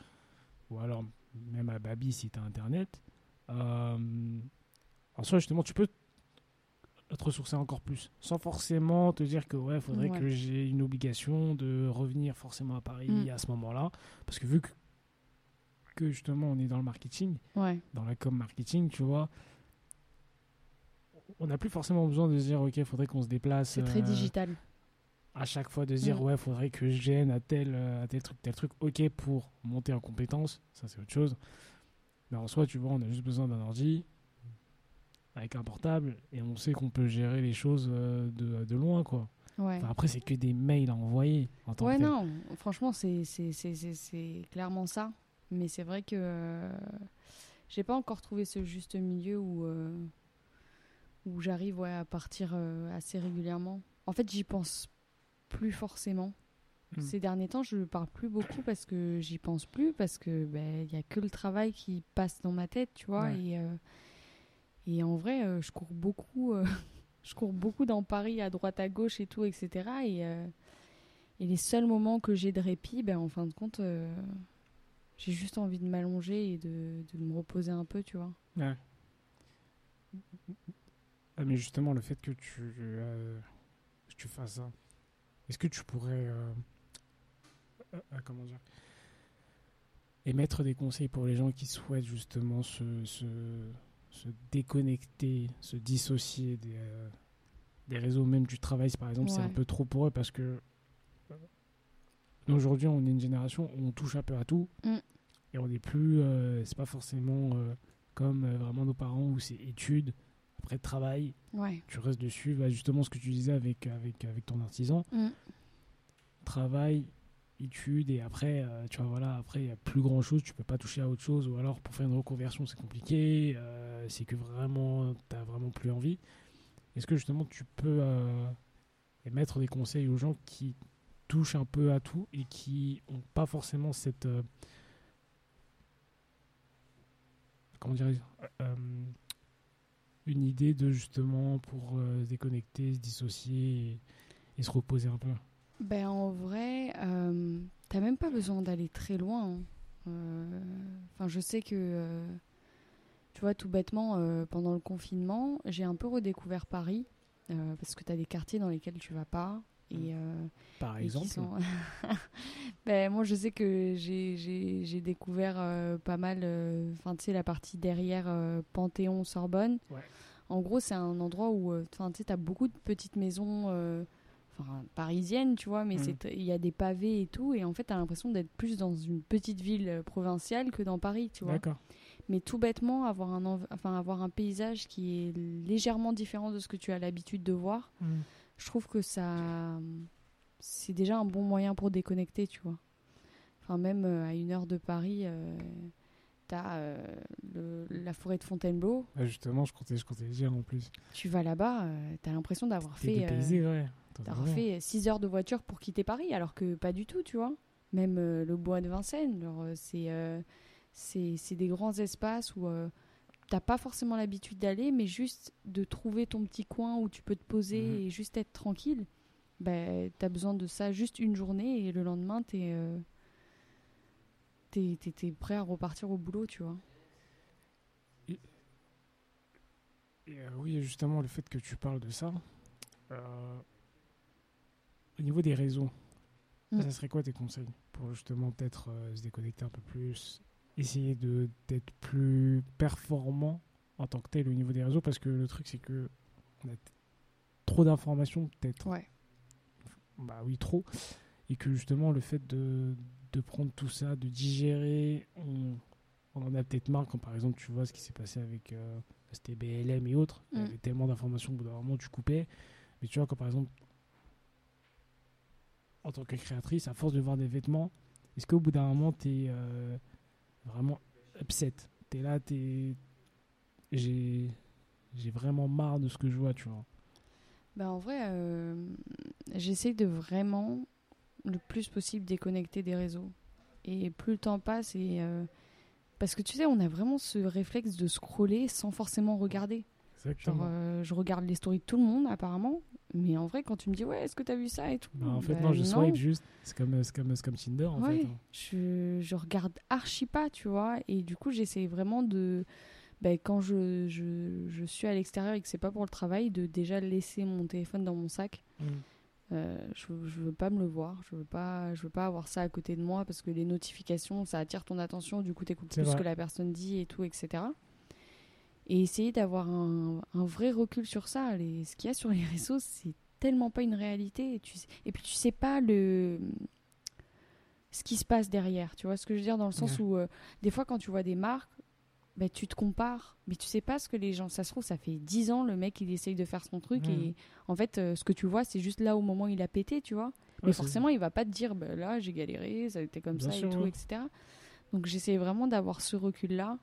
ou alors même à Babi si tu as Internet, en soi, justement, tu peux te ressourcer encore plus, sans forcément te dire que ouais, faudrait que j'ai une obligation de revenir forcément à Paris mm. à ce moment-là, parce que vu que, que, justement on est dans le marketing, dans la com marketing, tu vois, on n'a plus forcément besoin de se dire ok, faudrait qu'on se déplace. C'est très euh, digital. À chaque fois de dire mm. ouais, faudrait que je gêne à tel, à tel truc, tel truc, ok pour monter en compétence, ça c'est autre chose. Mais en soi, tu vois, on a juste besoin d'un ordi, avec un portable et on sait qu'on peut gérer les choses euh, de, de loin quoi. après c'est que des mails à envoyer. En tant ouais non, franchement c'est clairement ça. Mais c'est vrai que euh, j'ai pas encore trouvé ce juste milieu où euh, où j'arrive ouais, à partir assez régulièrement. En fait j'y pense plus forcément. Hmm. Ces derniers temps, je ne parle plus beaucoup parce que j'y pense plus, parce que il ben, y a que le travail qui passe dans ma tête, tu vois. Et, et en vrai, euh, je cours beaucoup. Euh, je cours beaucoup dans Paris, à droite, à gauche et tout, etc. Et, euh, et les seuls moments que j'ai de répit, ben, en fin de compte, j'ai juste envie de m'allonger et de, de, me reposer un peu, tu vois. Ouais. Ah, mais justement, le fait que tu, que tu fasses ça, est-ce que tu pourrais. comment dire Émettre des conseils pour les gens qui souhaitent justement se, se se déconnecter, se dissocier des, euh, des réseaux, même du travail, par exemple, c'est un peu trop pour eux parce que euh, aujourd'hui, on est une génération où on touche un peu à tout mm. et on n'est plus, euh, c'est pas forcément comme vraiment nos parents où c'est études, après travail, tu restes dessus, bah, justement ce que tu disais avec, avec, avec ton artisan, mm. travail, études et après euh, tu vois voilà après il y a plus grand chose tu peux pas toucher à autre chose ou alors pour faire une reconversion c'est compliqué euh, c'est que vraiment tu as vraiment plus envie. Est-ce que justement tu peux euh, mettre des conseils aux gens qui touchent un peu à tout et qui ont pas forcément cette comment dire une idée de justement pour se déconnecter se dissocier et se reposer un peu? Ben, en vrai, euh, t'as même pas besoin d'aller très loin. Hein. Euh, enfin, je sais que, euh, tu vois, tout bêtement, euh, pendant le confinement, j'ai un peu redécouvert Paris parce que t'as des quartiers dans lesquels tu vas pas. Et, Par exemple ben, Moi, je sais que j'ai découvert pas mal, enfin, tu sais, la partie derrière Panthéon-Sorbonne. En gros, c'est un endroit où, tu sais, t'as beaucoup de petites maisons enfin, parisienne, tu vois, mais mm. il y a des pavés et tout, et en fait, tu as l'impression d'être plus dans une petite ville euh, provinciale que dans Paris, tu vois. Mais tout bêtement, avoir un, enfin, avoir un paysage qui est légèrement différent de ce que tu as l'habitude de voir, mm. Je trouve que ça. C'est déjà un bon moyen pour déconnecter, tu vois. Enfin, même euh, à une heure de Paris. Euh, t'as la forêt de Fontainebleau. justement, je comptais, je comptais dire en plus. Tu vas là-bas, tu as l'impression d'avoir fait. Dépaysé, ouais. T'as refait 6 heures de voiture pour quitter Paris, alors que pas du tout, tu vois. Même euh, le bois de Vincennes, euh, euh, c'est c'est des grands espaces où t'as pas forcément l'habitude d'aller, mais juste de trouver ton petit coin où tu peux te poser mhm. et juste être tranquille. Ben, t'as besoin de ça juste une journée et le lendemain, t'es t'es es, prêt à repartir au boulot, tu vois. Et, euh, oui, justement, le fait que tu parles de ça, euh, au niveau des réseaux, mm. ça serait quoi tes conseils pour justement peut-être se déconnecter un peu plus, essayer d'être plus performant en tant que tel au niveau des réseaux Parce que le truc, c'est que on a trop d'informations, peut-être. Ouais. Bah oui, trop. Et que justement, le fait de, de prendre tout ça, de digérer, on, on en a peut-être marre quand par exemple tu vois ce qui s'est passé avec euh, STBLM et autres. Il y mm. avait tellement d'informations au bout d'un moment tu coupais. Mais tu vois, quand par exemple, en tant que créatrice, à force de voir des vêtements, est-ce qu'au bout d'un moment tu es euh, vraiment upset Tu es là, tu J'ai vraiment marre de ce que je vois, tu vois. Bah en vrai, euh, j'essaie de vraiment le plus possible déconnecter des réseaux. Et plus le temps passe, et euh, parce que tu sais, on a vraiment ce réflexe de scroller sans forcément regarder. Genre, euh, je regarde les stories de tout le monde apparemment, mais en vrai, quand tu me dis ouais, est-ce que tu as vu ça et tout bah, En fait, non, je swipe juste. C'est comme, comme, comme Tinder en fait. Hein. Je, je regarde archi pas, tu vois, et du coup, j'essaie vraiment de ben, quand je, je, je, suis à l'extérieur et que c'est pas pour le travail, de déjà laisser mon téléphone dans mon sac. Mm. Euh, je, je veux pas me le voir, je veux pas, je veux pas avoir ça à côté de moi parce que les notifications, ça attire ton attention, du coup t'écoutes plus ce que la personne dit et tout, etc. Et essayer d'avoir un, un, vrai recul sur ça. Les, ce qu'il y a sur les réseaux, c'est tellement pas une réalité. Et, tu, et puis tu sais pas le ce qui se passe derrière. Tu vois ce que je veux dire? Dans le sens où euh, des fois quand tu vois des marques bah, tu te compares, mais tu sais pas ce que les gens. Ça se trouve, ça fait 10 ans, le mec, il essaye de faire son truc, et en fait, euh, ce que tu vois, c'est juste là au moment où il a pété, tu vois. mais forcément, il va pas te dire, bah, là, j'ai galéré, ça a été comme ça et tout, etc. Donc, j'essaie vraiment d'avoir ce recul-là. Euh,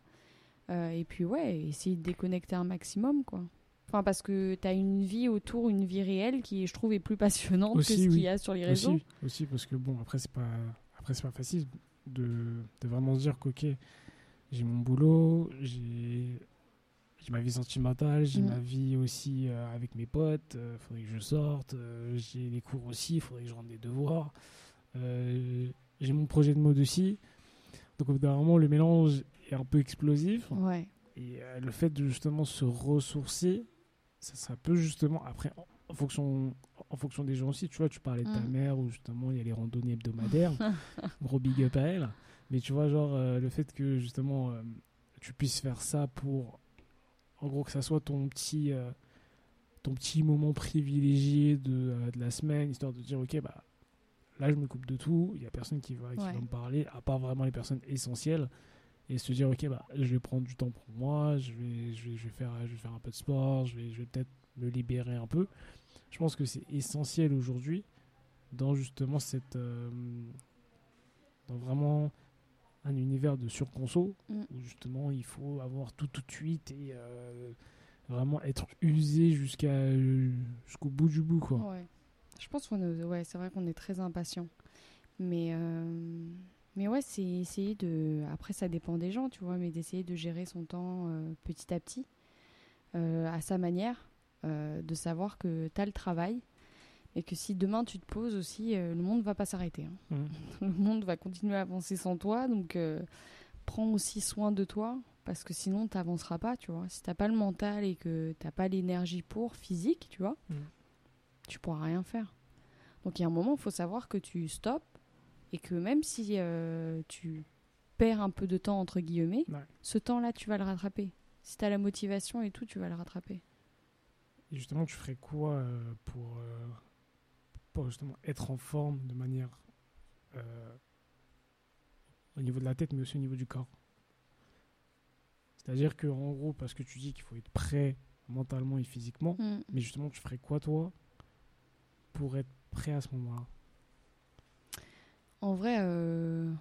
et puis, ouais, essayer de déconnecter un maximum, quoi. Enfin, parce que tu as une vie autour, une vie réelle qui, je trouve, est plus passionnante que ce qu'il y a sur les réseaux. Aussi, aussi parce que, bon, après, c'est pas, après, pas facile de, de vraiment se dire qu'ok j'ai mon boulot, j'ai ma vie sentimentale, j'ai mm. ma vie aussi euh, avec mes potes, il euh, faudrait que je sorte, euh, j'ai les cours aussi, il faudrait que je rende des devoirs, j'ai mon projet de mode aussi. Donc au bout d'un moment, le mélange est un peu explosif. Ouais. Et le fait de justement se ressourcer, ça, ça peut justement, après, en, fonction, en fonction des gens aussi, tu vois, tu parlais de ta mm. mère où justement il y a les randonnées hebdomadaires, gros big up à elle. Mais tu vois, genre, euh, le fait que justement euh, tu puisses faire ça pour, en gros, que ça soit ton petit, euh, ton petit moment privilégié de, de, la semaine, histoire de dire, ok, bah là, je me coupe de tout, il n'y a personne qui va, qui va me parler, à part vraiment les personnes essentielles. Et se dire, ok, bah, je vais prendre du temps pour moi, je vais, je vais, je vais, faire, je vais faire un peu de sport, je vais, je vais peut-être me libérer un peu. Je pense que c'est essentiel aujourd'hui dans justement cette. dans vraiment un univers de surconso mm. où justement il faut avoir tout tout de suite et euh, vraiment être usé jusqu'à jusqu'au bout du bout quoi. Ouais. Je pense qu'on ouais, c'est vrai qu'on est très impatient. Mais euh, mais ouais, c'est essayer de après ça dépend des gens, tu vois, mais d'essayer de gérer son temps euh, petit à petit à sa manière, de savoir que tu as le travail et que si demain tu te poses aussi, euh, le monde va pas s'arrêter. Hein. Mmh. Le monde va continuer à avancer sans toi, donc euh, prends aussi soin de toi, parce que sinon tu n'avanceras pas, tu vois. Si t'as pas le mental et que t'as pas l'énergie pour physique, tu vois, mmh. Tu pourras rien faire. Donc il y a un moment, il faut savoir que tu stops et que même si euh, tu perds un peu de temps, entre guillemets, ce temps-là, tu vas le rattraper. Si tu as la motivation et tout, tu vas le rattraper. Et justement, tu ferais quoi pour pour justement être en forme de manière euh, au niveau de la tête, mais aussi au niveau du corps? C'est-à-dire que en gros, parce que tu dis qu'il faut être prêt mentalement et physiquement, mm. mais justement, tu ferais quoi toi pour être prêt à ce moment-là En vrai, euh,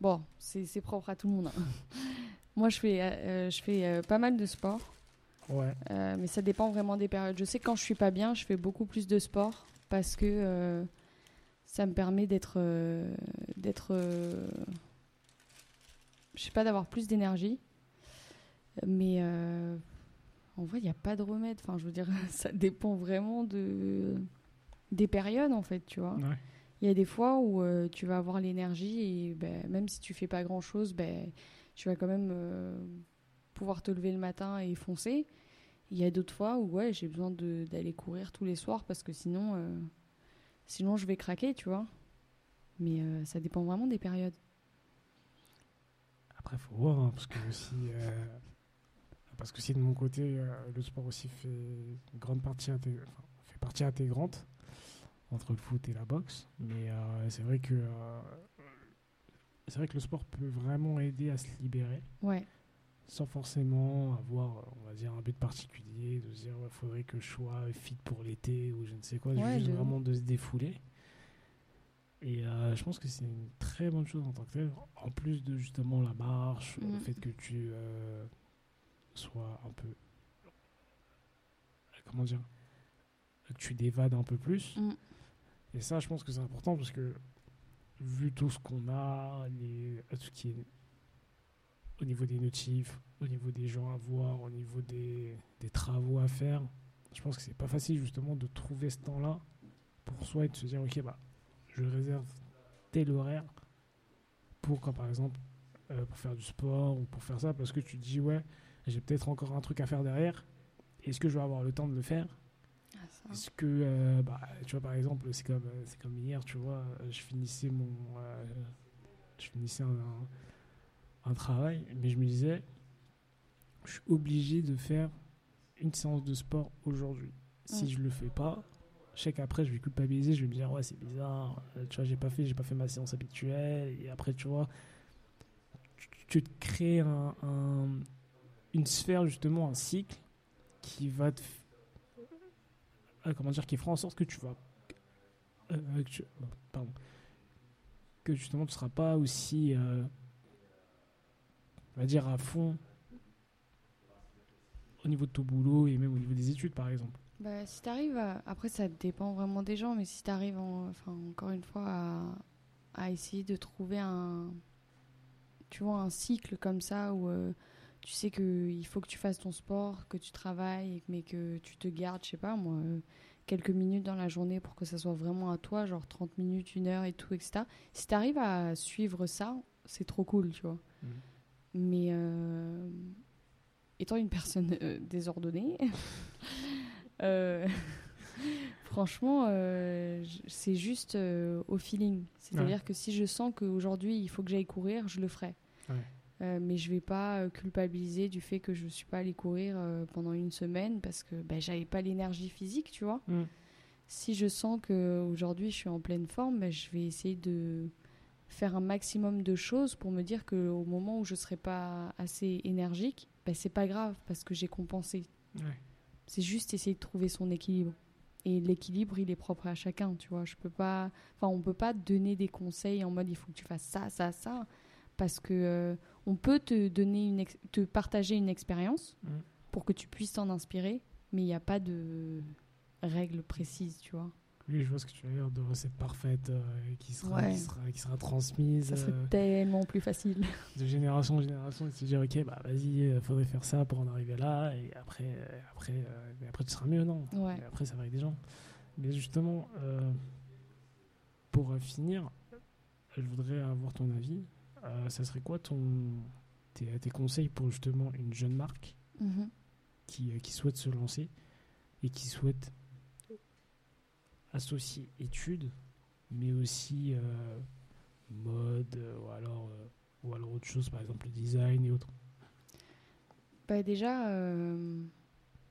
bon, c'est propre à tout le monde. Hein. Moi, je fais, euh, je fais pas mal de sport. Ouais. mais ça dépend vraiment des périodes. Je sais que quand je suis pas bien, je fais beaucoup plus de sport parce que euh, ça me permet d'être euh, d'être euh, je sais pas d'avoir plus d'énergie mais en vrai il n'y a pas de remède enfin je veux dire ça dépend vraiment de des périodes en fait tu vois Il y a des fois où euh, tu vas avoir l'énergie et ben, même si tu fais pas grand chose, ben, tu vas quand même euh, pouvoir te lever le matin et foncer. Il y a d'autres fois où ouais, j'ai besoin d'aller courir tous les soirs parce que sinon, euh, sinon je vais craquer, tu vois. Mais ça dépend vraiment des périodes. Après, faut voir, hein, parce que aussi, parce que si de mon côté, le sport aussi fait une grande partie, enfin, fait partie intégrante entre le foot et la boxe. Mais euh, c'est vrai que euh, c'est vrai que le sport peut vraiment aider à se libérer, Ouais, sans forcément avoir, on va dire, un but particulier, de se dire, il faudrait que je sois fit pour l'été ou je ne sais quoi, Ouais, juste de- vraiment de se défouler. Et euh, je pense que c'est une très bonne chose en tant que tel, en plus de justement la marche, le Mhm. fait que tu euh, sois un peu. Comment dire Que tu d'évades un peu plus. Mm. Et ça, je pense que c'est important parce que, vu tout ce qu'on a, les, tout ce qui est au niveau des notifs, au niveau des gens à voir, au niveau des, des travaux à faire, je pense que c'est pas facile justement de trouver ce temps-là pour soi et de se dire ok bah je réserve tel horaire pour quand par exemple euh, pour faire du sport ou pour faire ça parce que tu te dis ouais j'ai peut-être encore un truc à faire derrière. Est-ce que je vais avoir le temps de le faire? Est-ce que euh, bah, tu vois par exemple c'est comme euh, c'est comme hier tu vois euh, je finissais mon euh, je finissais un, un- travail mais je me disais je suis obligé de faire une séance de sport aujourd'hui. Si je le fais pas je sais qu'après je vais culpabiliser je vais me dire ouais c'est bizarre tu vois j'ai pas fait j'ai pas fait ma séance habituelle et après tu vois tu, te crées un, un- une sphère justement un cycle qui va te f- euh, comment dire qui fera en sorte que tu vas euh, que tu- pardon. Que justement tu seras pas aussi euh, on va dire à fond au niveau de ton boulot et même au niveau des études par exemple. Bah, si t'arrives à... Après, ça dépend vraiment des gens, mais si en... enfin, encore une fois, à... à essayer de trouver un... Tu vois, un cycle comme ça où euh, tu sais qu'il faut que tu fasses ton sport, que tu travailles, mais que tu te gardes, je sais pas, moi, euh, quelques minutes dans la journée pour que ça soit vraiment à toi, genre 30 minutes, une heure et tout, etc. Si t'arrives à suivre ça, c'est trop cool, tu vois. Mhm. Mais euh, étant une personne euh, désordonnée, euh, franchement, c'est juste au feeling. C'est-à-dire que si je sens qu'aujourd'hui il faut que j'aille courir, je le ferai. Ouais. Euh, mais je vais pas euh, culpabiliser du fait que je suis pas allée courir euh, pendant une semaine parce que ben, j'avais pas l'énergie physique, tu vois. Mm. Si je sens que aujourd'hui je suis en pleine forme, ben, je vais essayer de faire un maximum de choses pour me dire que au moment où je serai pas assez énergique, ben, c'est pas grave parce que j'ai compensé. Ouais. C'est juste essayer de trouver son équilibre. Et l'équilibre, il est propre à chacun, tu vois. Je peux pas, enfin, on peut pas donner des conseils en mode il faut que tu fasses ça, ça, ça, parce que euh, on peut te donner une, te partager une expérience Mm. pour que tu puisses t'en inspirer, mais il n'y a pas de règles précises, tu vois. Oui, je vois ce que tu veux dire, de recette parfaite euh, qui, sera, Ouais. qui, sera, qui sera transmise Ça serait euh, tellement plus facile. de génération en génération et de se dire, ok, bah vas-y, il faudrait faire ça pour en arriver là, et après, après, euh, après tu seras mieux, non? Ouais. Et après, ça va avec des gens. Mais justement, pour finir, je voudrais avoir ton avis. Euh, ça serait quoi ton, tes, tes conseils pour justement une jeune marque Mhm. qui, euh, qui souhaite se lancer et qui souhaite associer études, mais aussi euh, mode ou, alors, euh, ou alors autre chose, par exemple le design et autres? Bah déjà,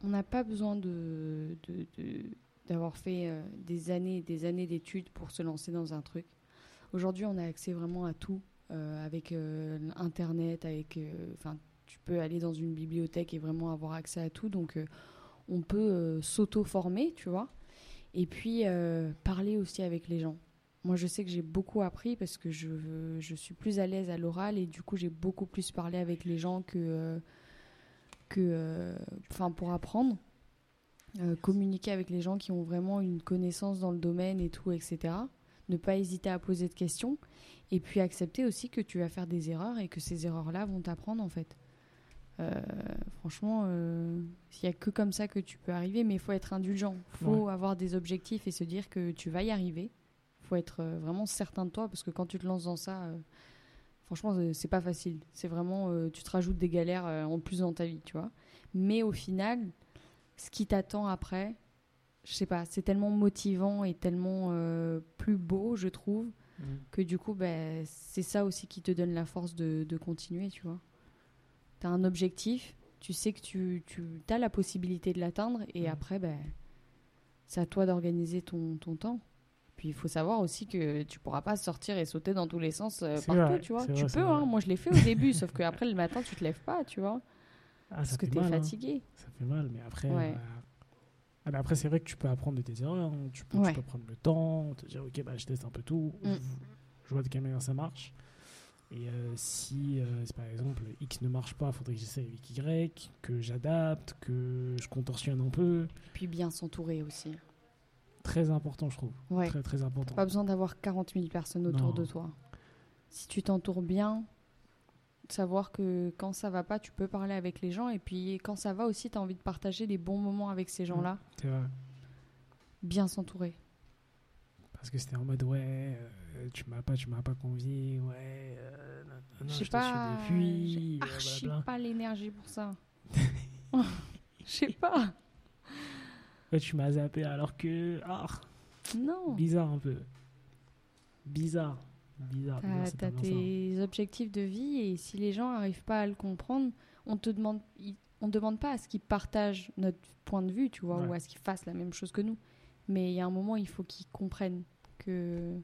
on n'a pas besoin de, de- de- d'avoir fait euh, des années et des années d'études pour se lancer dans un truc. Aujourd'hui, on a accès vraiment à tout avec euh, Internet, avec, euh, enfin, tu peux aller dans une bibliothèque et vraiment avoir accès à tout. Donc, euh, on peut euh, s'auto-former, tu vois. Et puis, euh, parler aussi avec les gens. Moi, je sais que j'ai beaucoup appris parce que je, je suis plus à l'aise à l'oral et du coup, j'ai beaucoup plus parlé avec les gens que, euh, que, euh, enfin, pour apprendre. Euh, communiquer avec les gens qui ont vraiment une connaissance dans le domaine et tout, etc. Ne pas hésiter à poser de questions. Et puis accepter aussi que tu vas faire des erreurs et que ces erreurs-là vont t'apprendre en fait. Euh, franchement, il n'y a que comme ça que tu peux arriver, mais il faut être indulgent. Il faut avoir des objectifs et se dire que tu vas y arriver. Il faut être euh, vraiment certain de toi parce que quand tu te lances dans ça, euh, franchement, euh, c'est pas facile. C'est vraiment, euh, tu te rajoutes des galères euh, en plus dans ta vie, tu vois. Mais au final, ce qui t'attend après, je sais pas, c'est tellement motivant et tellement euh, plus beau, je trouve, Mm. que du coup, ben, c'est ça aussi qui te donne la force de, de continuer, tu vois. Tu as un objectif, tu sais que tu, tu as la possibilité de l'atteindre, et Mm. après, ben, c'est à toi d'organiser ton, ton temps. Puis il faut savoir aussi que tu pourras pas sortir et sauter dans tous les sens euh, partout, vrai, tu vois. Tu vrai, peux, hein. moi je l'ai fait au début, sauf qu'après le matin, tu te lèves pas, tu vois, Ah, parce que tu es mal, hein. fatigué. Ça fait mal, mais après. Ouais. euh, ah, après, c'est vrai que tu peux apprendre de tes erreurs. hein. Tu, peux, tu Ouais. peux prendre le temps, te dire, ok, bah, je teste un peu tout. Mm. Je, vois de quelle manière ça marche. Et euh, si, euh, par exemple X ne marche pas, il faudrait que j'essaie avec Y, que j'adapte, que je contorsionne un peu. Puis bien s'entourer aussi. Très important, je trouve. Ouais. Très, très important. Pas besoin d'avoir 40 000 personnes autour Non. de toi. Si tu t'entoures bien, savoir que quand ça va pas, tu peux parler avec les gens. Et puis quand ça va aussi, tu as envie de partager des bons moments avec ces gens-là. Vrai. Bien s'entourer. Parce que c'était en mode, ouais, euh, tu m'as pas, tu m'as pas convié, ouais, euh, non, non, Je pas. suis euh, archi blablabla. pas l'énergie pour ça. Je sais pas. Ouais, tu m'as zappé alors que. Ah, Non. bizarre un peu. Bizarre. Bizarre. t'as tellement ça. tes objectifs de vie et si les gens n'arrivent pas à le comprendre, on te demande, on demande pas à ce qu'ils partagent notre point de vue, tu vois, Ouais. ou à ce qu'ils fassent la même chose que nous. Mais il y a un moment, il faut qu'ils comprennent que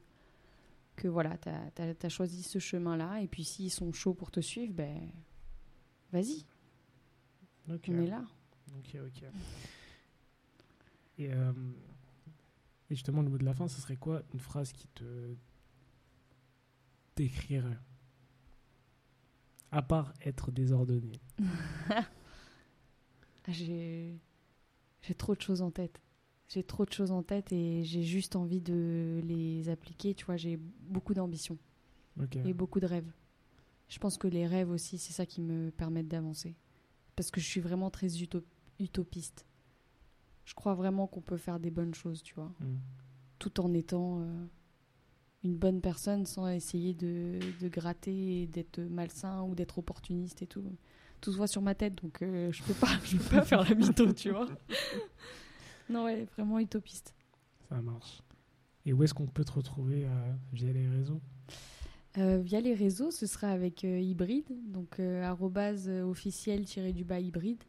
que voilà, t'as as, choisi ce chemin-là et puis s'ils sont chauds pour te suivre, ben vas-y, on est là. Ok, ok. Et, euh, et justement, le mot de la fin, ce serait quoi? Une phrase qui te décrirait À part être désordonné. J'ai j'ai trop de choses en tête. J'ai trop de choses en tête et j'ai juste envie de les appliquer. Tu vois, j'ai beaucoup d'ambition et beaucoup de rêves. Je pense que les rêves aussi, c'est ça qui me permettent d'avancer. Parce que je suis vraiment très uto- utopiste. Je crois vraiment qu'on peut faire des bonnes choses, tu vois, Mm. tout en étant euh, une bonne personne sans essayer de, de gratter et d'être malsain ou d'être opportuniste et tout. Tout se voit sur ma tête, donc euh, je peux pas, je peux pas faire la mytho, tu vois. Non, ouais, vraiment utopiste. Ça marche. Et où est-ce qu'on peut te retrouver euh, via les réseaux? Euh, via les réseaux, ce sera avec euh, hybride, donc euh, arrobase euh, officiel tiré du bas hybride.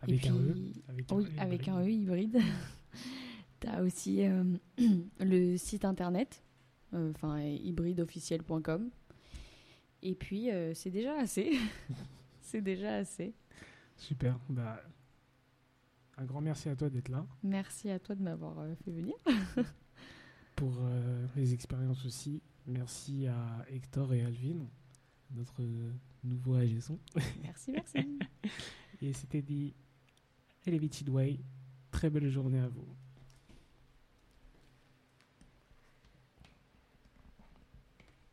Avec et un E? Puis, avec oui, E, avec un E hybride. tu as aussi euh, le site internet, enfin hybrideofficiel.com. Et puis, euh, c'est déjà assez. c'est déjà assez. Super. Bah, un grand merci à toi d'être là. Merci à toi de m'avoir euh, fait venir. Pour euh, les expériences aussi. Merci à Hector et Alvin, notre euh, nouveau AG son. Merci, merci. Et c'était dit Elevated Way. Très belle journée à vous.